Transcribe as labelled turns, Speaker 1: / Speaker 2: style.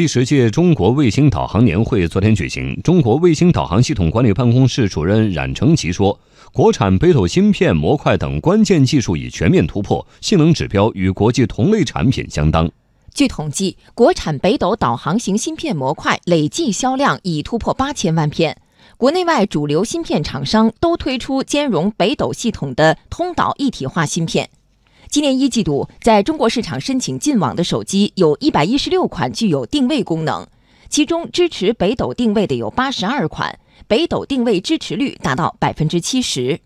Speaker 1: 第十届中国卫星导航年会昨天举行，中国卫星导航系统管理办公室主任冉成奇说，国产北斗芯片、模块等关键技术已全面突破，性能指标与国际同类产品相当。
Speaker 2: 据统计，国产北斗导航型芯片模块累计销量已突破八千万片，国内外主流芯片厂商都推出兼容北斗系统的通导一体化芯片。今年一季度，在中国市场申请进网的手机有一百一十六款具有定位功能，其中支持北斗定位的有八十二款，北斗定位支持率达到百分之七十。